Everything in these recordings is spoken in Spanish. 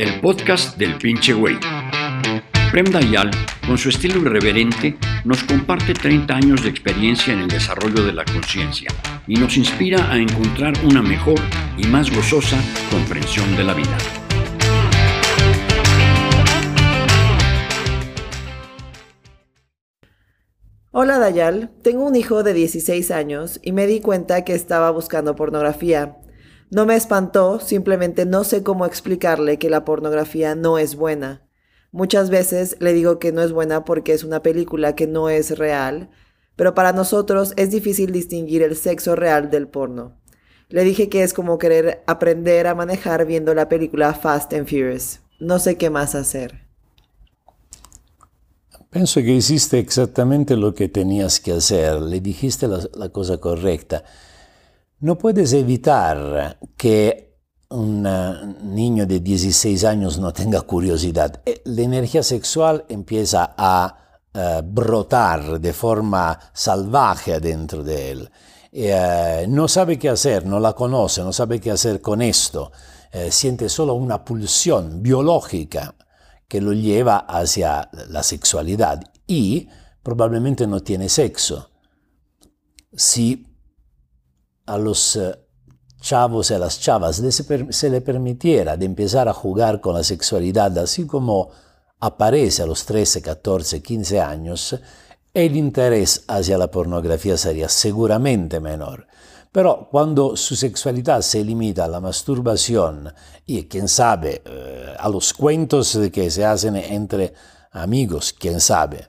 el podcast del pinche güey. Prem Dayal, con su estilo irreverente, nos comparte 30 años de experiencia en el desarrollo de la conciencia y nos inspira a encontrar una mejor y más gozosa comprensión de la vida. Hola Dayal, tengo un hijo de 16 años y me di cuenta que estaba buscando pornografía. No me espantó, simplemente no sé cómo explicarle que la pornografía no es buena. Muchas veces le digo que no es buena porque es una película que no es real, pero para nosotros es difícil distinguir el sexo real del porno. Le dije que es como querer aprender a manejar viendo la película Fast and Furious. No sé qué más hacer. Pienso que hiciste exactamente lo que tenías que hacer, le dijiste la, la cosa correcta. No puedes evitar que un niño de 16 años no tenga curiosidad. Eh, la energía sexual empieza a uh, brotar de forma salvaje dentro de él. Uh, no sabe qué hacer, no la conoce, no sabe qué hacer con esto. Siente solo una pulsión biológica que lo lleva hacia la sexualidad y probablemente no tiene sexo. Si a los eh, chavos y a las chavas se le permitiera de empezar a jugar con la sexualidad así como aparece a los 13, 14, 15 años, el interés hacia la pornografía sería seguramente menor. Pero cuando su sexualidad se limita a la masturbación y, quién sabe, eh, a los cuentos que se hacen entre amigos, quién sabe,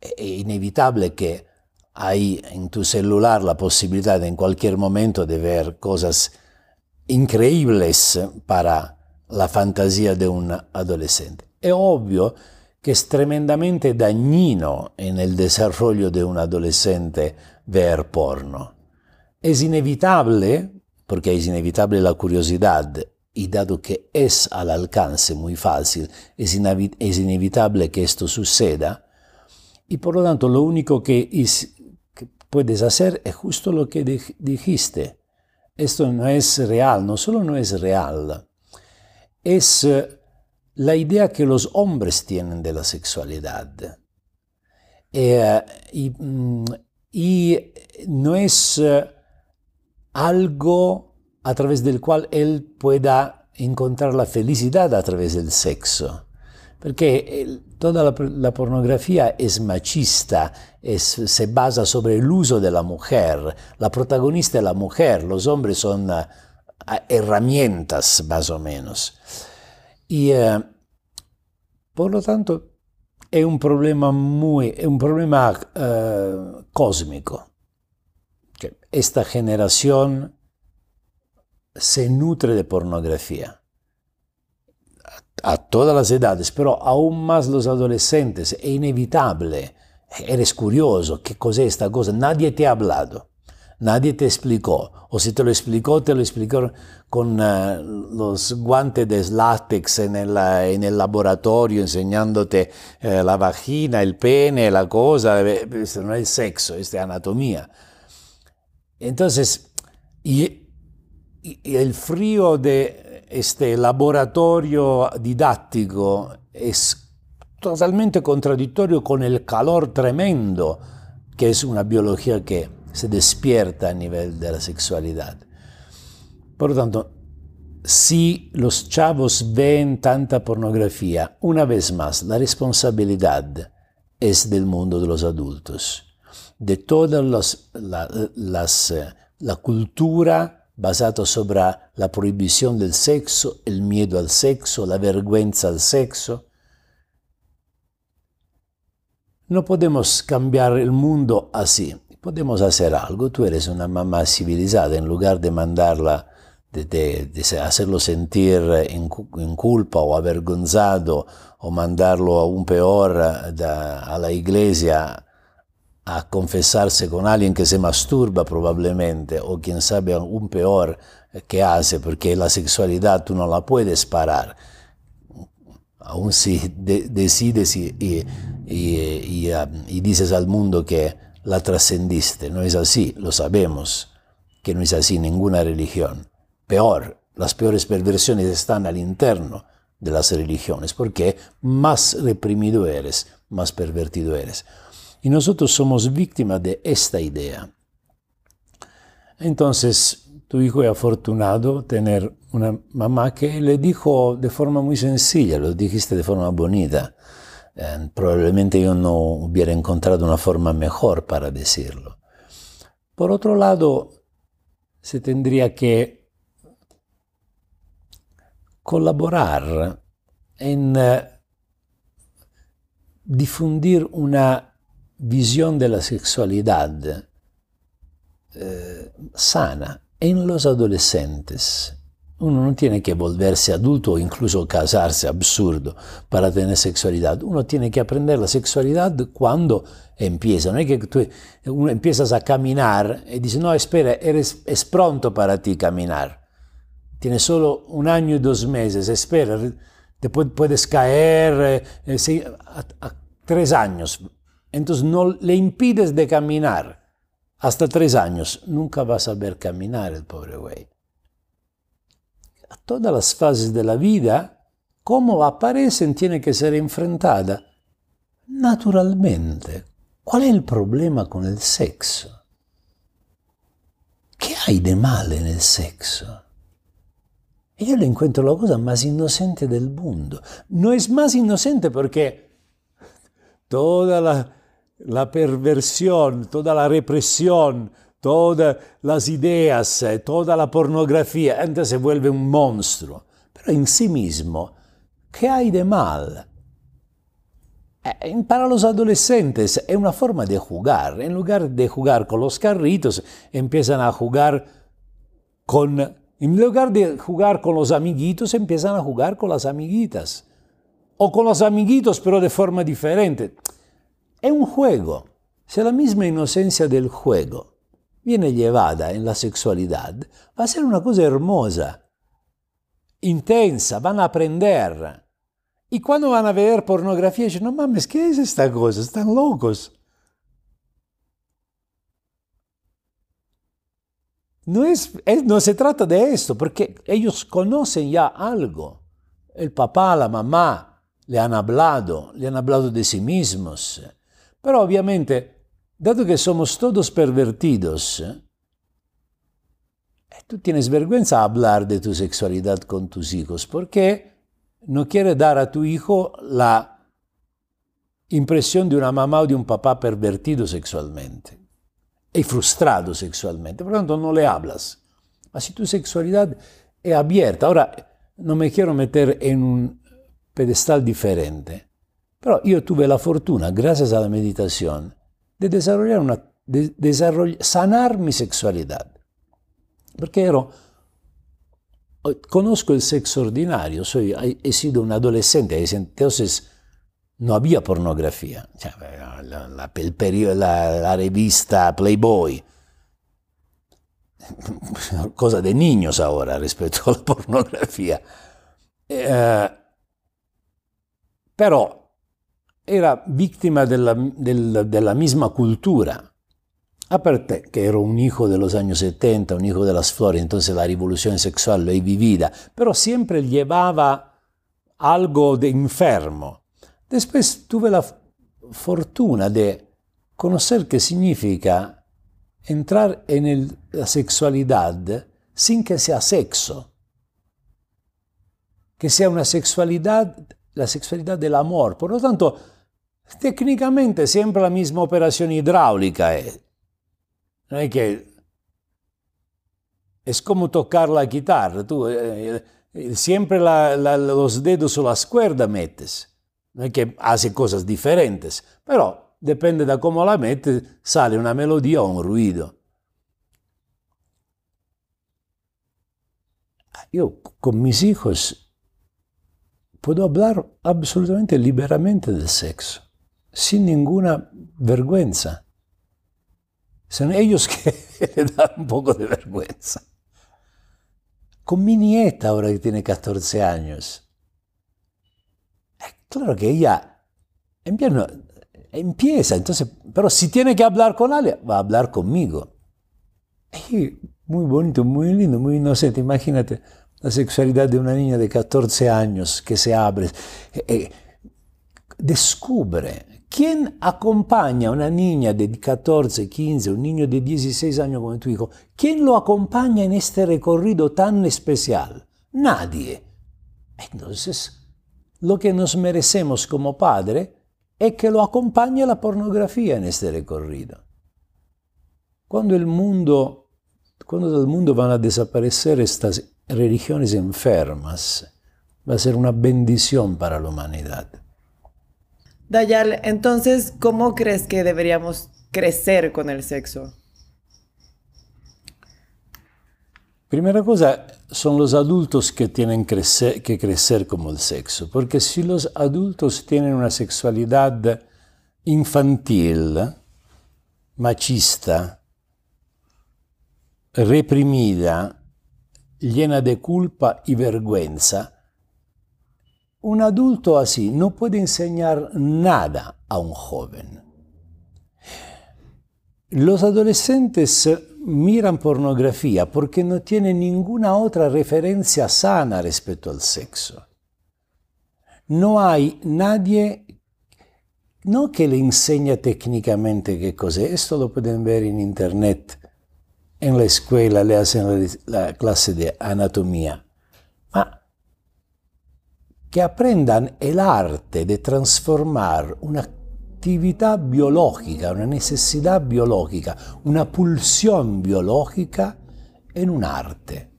es inevitable que hay en tu celular la posibilidad en cualquier momento de ver cosas increíbles para la fantasía de un adolescente. Es obvio que es tremendamente dañino en el desarrollo de un adolescente ver porno. Es inevitable, porque es inevitable la curiosidad, y dado que es al alcance muy fácil, es, es inevitable que esto suceda, y por lo tanto lo único que es, puedes hacer es justo lo que dijiste. Esto no es real, no solo no es real, es eh, la idea que los hombres tienen de la sexualidad. Eh, mm, y, no es eh, algo a través del cual él pueda encontrar la felicidad a través del sexo. Porque toda la, pornografía es machista, se basa sobre el uso de la mujer, la protagonista es la mujer, los hombres son ah, ah, herramientas más o menos. Y eh, por lo tanto es un problema muy, un problema eh, cósmico. esta generación se nutre de pornografía a todas las edades, pero aún más los adolescentes, es inevitable. Eres curioso, ¿qué cosa es esta cosa? Nadie te ha hablado, nadie te explicó, o si te lo explicó, te lo explicó con uh, los guantes de látex en el, en el laboratorio, enseñándote uh, la vagina, el pene, la cosa, esto no es sexo, es anatomía. Entonces, y el frío de este laboratorio didáctico es totalmente contradictorio con el calor tremendo que es una biología que se despierta a nivel de la sexualidad. Por lo tanto, si los chavos ven tanta pornografía, una vez más, la responsabilidad es del mundo de los adultos, de toda la, eh, la cultura basato sobre la prohibición del sexo, el miedo al sexo, la vergüenza al sexo. No podemos cambiar el mundo así. Podemos hacer algo. Tú eres una mamá civilizada. En lugar de mandarla, de, hacerlo sentir en, culpa o avergonzado o mandarlo aún peor a la iglesia a confesarse con alguien que se masturba probablemente o quien sabe aún peor que hace porque la sexualidad tú no la puedes parar aún si decides y, y, y, dices al mundo que la trascendiste no es así lo sabemos que no es así ninguna religión peor las peores perversiones están al interno de las religiones, porque más reprimido eres, más pervertido eres. Y nosotros somos víctimas de esta idea. Entonces, tu hijo es afortunado tener una mamá que le dijo de forma muy sencilla, lo dijiste de forma bonita. Eh, probablemente yo no hubiera encontrado una forma mejor para decirlo. Por otro lado, se tendría que colaborar en eh, difundir una visión de la sexualidad eh, sana en los adolescentes. Uno no tiene que volverse adulto o incluso casarse, absurdo, para tener sexualidad. Uno tiene que aprender la sexualidad cuando empieza. No es que tú empiezas a caminar y dices, no, espera, eres, es pronto para ti caminar tiene solo un año y dos meses, espera, después puedes caer eh, a, tres años. Entonces no le impides de caminar. Hasta tres años nunca vas a ver caminar el pobre güey. A todas las fases de la vida, como aparecen, tiene que ser enfrentada naturalmente. ¿Cuál es el problema con el sexo? ¿Qué hay de mal en el sexo? yo le encuentro la cosa más inocente del mundo. No es más inocente porque toda la, perversión, toda la represión, todas las ideas, eh, toda la pornografía, entonces se vuelve un monstruo. Pero en sí mismo, ¿qué hay de mal? Eh, para los adolescentes es una forma de jugar. En lugar de jugar con los carritos, empiezan a jugar con en lugar de jugar con los amiguitos, empiezan a jugar con las amiguitas. O con los amiguitos, pero de forma diferente. Es un juego. Si la misma inocencia del juego viene llevada en la sexualidad, va a ser una cosa hermosa, intensa, van a aprender. Y cuando van a ver pornografía, dicen, no mames, ¿qué es esta cosa? Están locos. No, es, no se trata de esto, porque ellos conocen ya algo. El papá, la mamá le han hablado, le han hablado de sí mismos. Pero obviamente, dado que somos todos pervertidos, eh, tú tienes vergüenza a hablar de tu sexualidad con tus hijos, porque no quieres dar a tu hijo la impresión de una mamá o de un papá pervertido sexualmente y frustrado sexualmente, por lo tanto no le hablas. Así tu sexualidad es abierta. Ahora, no me quiero meter en un pedestal diferente, pero yo tuve la fortuna, gracias a la meditación, de una, de, sanar mi sexualidad. Porque ero, conozco el sexo ordinario, soy, he sido un adolescente, entonces no había pornografía. La, la, el la, revista Playboy, cosa de niños ahora respecto a la pornografía. Eh, pero era víctima de la, de la misma cultura. Aparte que era un hijo de los años 70, un hijo de las flores, entonces la revolución sexual lo he vivida, pero siempre llevaba algo de enfermo Después tuve la fortuna de conocer qué significa entrar en la sexualidad sin que sea sexo, que sea una sexualidad, la sexualidad del amor. Por lo tanto, técnicamente siempre la misma operación hidráulica es. No es que es como tocar la guitarra, tú eh, eh, siempre los dedos o las cuerdas metes. no es que hace cosas diferentes, pero depende de cómo la metes, sale una melodía o un ruido. Yo con mis hijos puedo hablar absolutamente liberamente del sexo, sin ninguna vergüenza. Son ellos que le dan un poco de vergüenza. Con mi nieta, ahora que tiene 14 años, Claro que ella empieza, entonces, pero si tiene que hablar con alguien, va a hablar conmigo. muy bonito, muy lindo, muy inocente, imagínate. la sexualidad de una niña de 14 años que se abre, eh, eh, descubre. ¿Quién acompaña a una niña de 14, 15, un niño de 16 años como tu hijo? ¿Quién lo acompaña en este recorrido tan especial? Nadie. Entonces, lo que nos merecemos como padre es que lo acompañe la pornografía en este recorrido. Cuando el mundo, cuando del mundo van a desaparecer estas religiones enfermas, va a ser una bendición para la humanidad. Dayal, entonces, ¿cómo crees que deberíamos crecer con el sexo? Primera cosa, son los adultos que tienen que crecer como el sexo, porque si los adultos tienen una sexualidad infantil, machista, reprimida, llena de culpa y vergüenza, un adulto así no puede enseñar nada a un joven. Los adolescentes miran pornografía porque no tienen ninguna otra referencia sana respecto al sexo. No hay nadie, no que le enseña técnicamente qué cosa, esto lo pueden ver en internet, en la escuela le hacen la, clase de anatomía, que aprendan el arte de transformar una actividad biológica, una necesidad biológica, una pulsión biológica en un arte,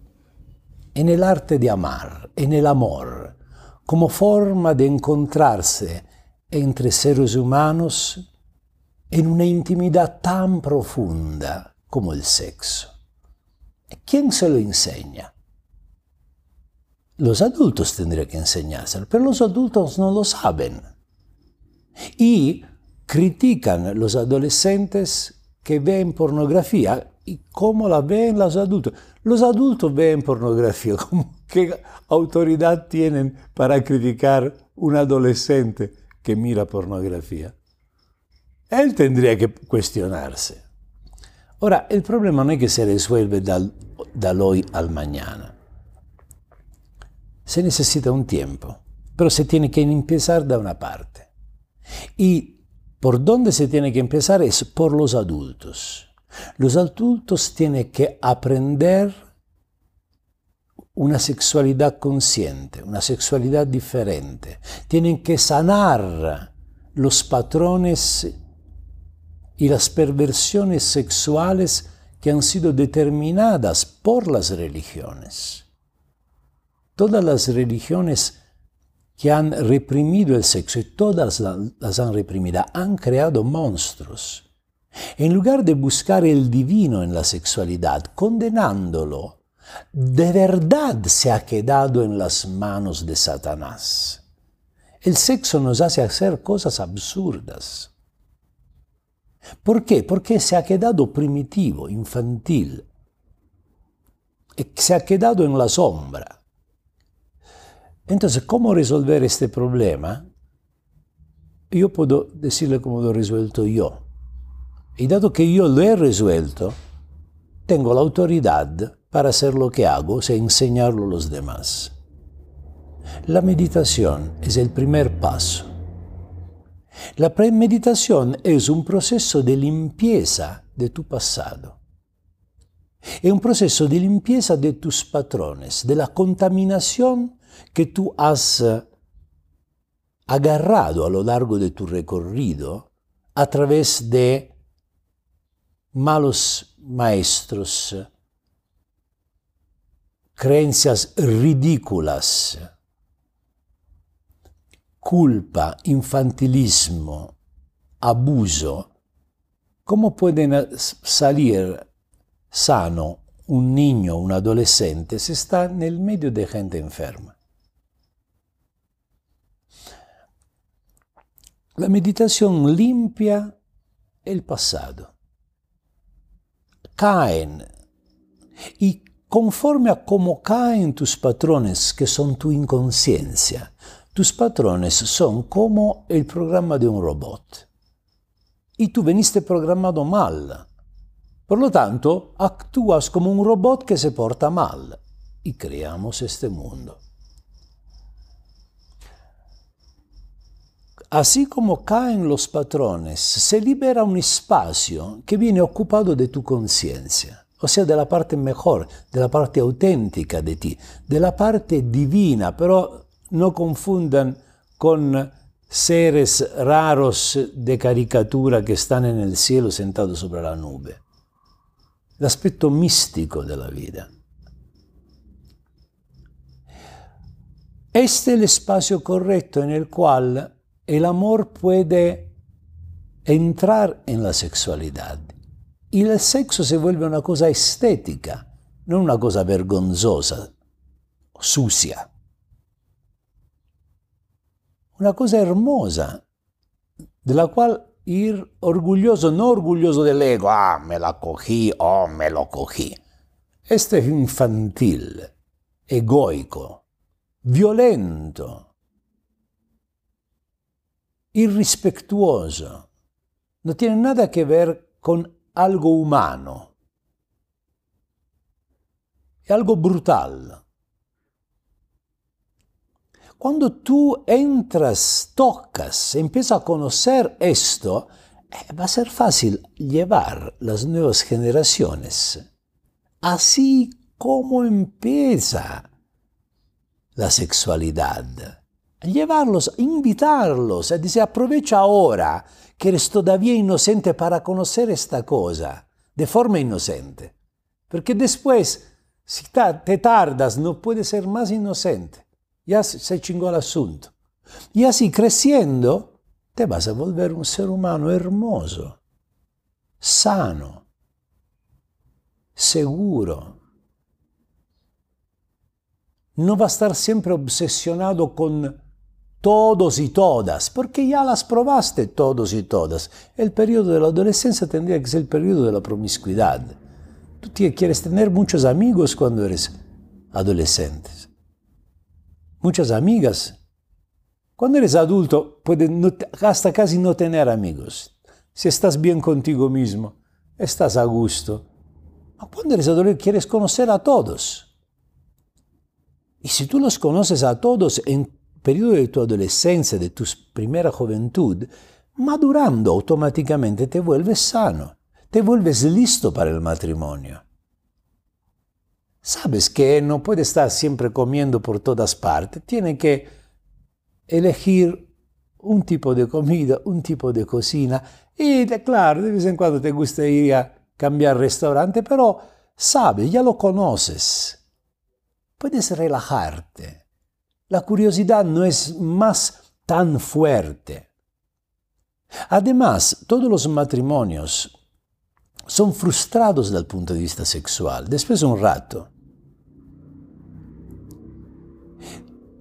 en el arte de amar, en el amor, como forma de encontrarse entre seres humanos en una intimidad tan profunda como el sexo. ¿Quién se lo enseña? Los adultos tendrían que enseñárselo, pero los adultos no lo saben. Y critican los adolescentes que ven pornografía y cómo la ven los adultos. Los adultos ven pornografía, ¿qué autoridad tienen para criticar un adolescente que mira pornografía? Él tendría que cuestionarse. Ahora, el problema no es que se resuelve dal, dal hoy al mañana. Se necesita un tiempo, pero se tiene que empezar de una parte. Y por dónde se tiene que empezar es por los adultos. Los adultos tienen que aprender una sexualidad consciente, una sexualidad diferente. Tienen que sanar los patrones y las perversiones sexuales que han sido determinadas por las religiones. Todas las religiones que han reprimido el sexo y todas las han reprimido, han creado monstruos. En lugar de buscar el divino en la sexualidad, condenándolo, de verdad se ha quedado en las manos de Satanás. El sexo nos hace hacer cosas absurdas. ¿Por qué? Porque se ha quedado primitivo, infantil. Se ha quedado en la sombra. Entonces, ¿cómo resolver este problema? Yo puedo decirle cómo lo he resuelto yo. Y dado que yo lo he resuelto, tengo la autoridad para hacer lo que hago, o sea, enseñarlo a los demás. La meditación es el primer paso. La premeditación es un proceso de limpieza de tu pasado. Es un proceso de limpieza de tus patrones, de la contaminación que tú has agarrado a lo largo de tu recorrido a través de malos maestros, creencias ridículas, culpa, infantilismo, abuso, ¿cómo pueden salir sano un niño, un adolescente, si está nel medio de gente enferma? La meditación limpia el pasado. Caen. Y conforme a cómo caen tus patrones, que son tu inconsciencia, tus patrones son como el programa de un robot. Y tú veniste programado mal. Por lo tanto, actúas como un robot que se porta mal. y creamos este mundo. Así como caen los patrones, se libera un espacio que viene ocupado de tu conciencia, o sea, de la parte mejor, de la parte auténtica de ti, de la parte divina, pero no confundan con seres raros de caricatura que están en el cielo sentados sobre la nube. El aspecto místico de la vida. Este es el espacio correcto en el cual el amor puede entrar en la sexualidad y el sexo se vuelve una cosa estética, no una cosa vergonzosa, sucia. Una cosa hermosa, de la cual ir orgulloso, no orgulloso del ego, ah, me la cogí, oh, me lo cogí. Este es infantil, egoico, violento irrispettuoso, no tiene nada que ver con algo humano, es algo brutal. Cuando tú entras, tocas, empiezas a conocer esto, eh, va a ser fácil llevar las nuevas generaciones. Así como empieza la sexualidad llevarlos, invitarlos, a decir, aprovecha ahora que eres todavía inocente para conocer esta cosa de forma inocente. Porque después, si te tardas, no puedes ser más inocente. Ya se chingó el asunto. Y así creciendo, te vas a volver un ser humano hermoso, sano, seguro. No va a estar siempre obsesionado con todos y todas, porque ya las probaste todos y todas. El periodo de la adolescencia tendría que ser el periodo de la promiscuidad. Tú quieres tener muchos amigos cuando eres adolescente. Muchas amigas. Cuando eres adulto, puedes hasta casi no tener amigos. Si estás bien contigo mismo, estás a gusto. cuando eres adolescente, quieres conocer a todos. Y si tú los conoces a todos en periodo de tu adolescencia, de tu primera juventud, madurando automáticamente te vuelves sano, te vuelves listo para el matrimonio. Sabes que no puede estar siempre comiendo por todas partes, tiene que elegir un tipo de comida, un tipo de cocina y claro, de vez en cuando te gusta ir a cambiar restaurante, pero sabes, ya lo conoces. Puedes relajarte la curiosidad no es más tan fuerte. Además, todos los matrimonios son frustrados el punto de vista sexual, después de un rato.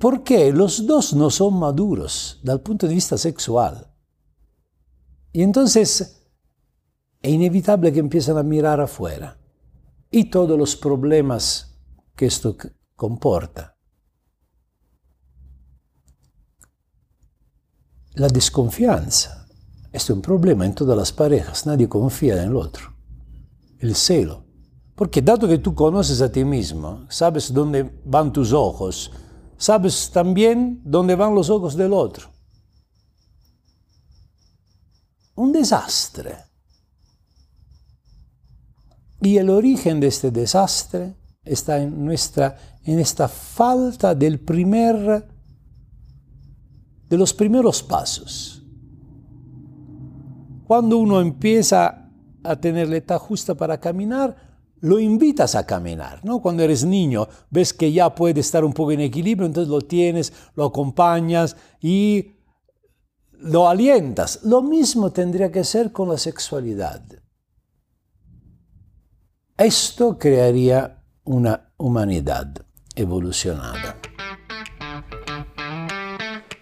Porque los dos no son maduros el punto de vista sexual. Y entonces es inevitable que empiecen a mirar afuera y todos los problemas que esto comporta. La desconfianza es un problema en todas las parejas, nadie confía en el otro. El celo. Porque dado que tú conoces a ti mismo, sabes dónde van tus ojos, sabes también dónde van los ojos del otro. Un desastre. Y el origen de este desastre está en, nuestra, en esta falta del primer de los primeros pasos. Cuando uno empieza a tener la edad justa para caminar, lo invitas a caminar, ¿no? Cuando eres niño, ves que ya puede estar un poco en equilibrio, entonces lo tienes, lo acompañas y lo alientas. Lo mismo tendría que ser con la sexualidad. Esto crearía una humanidad evolucionada.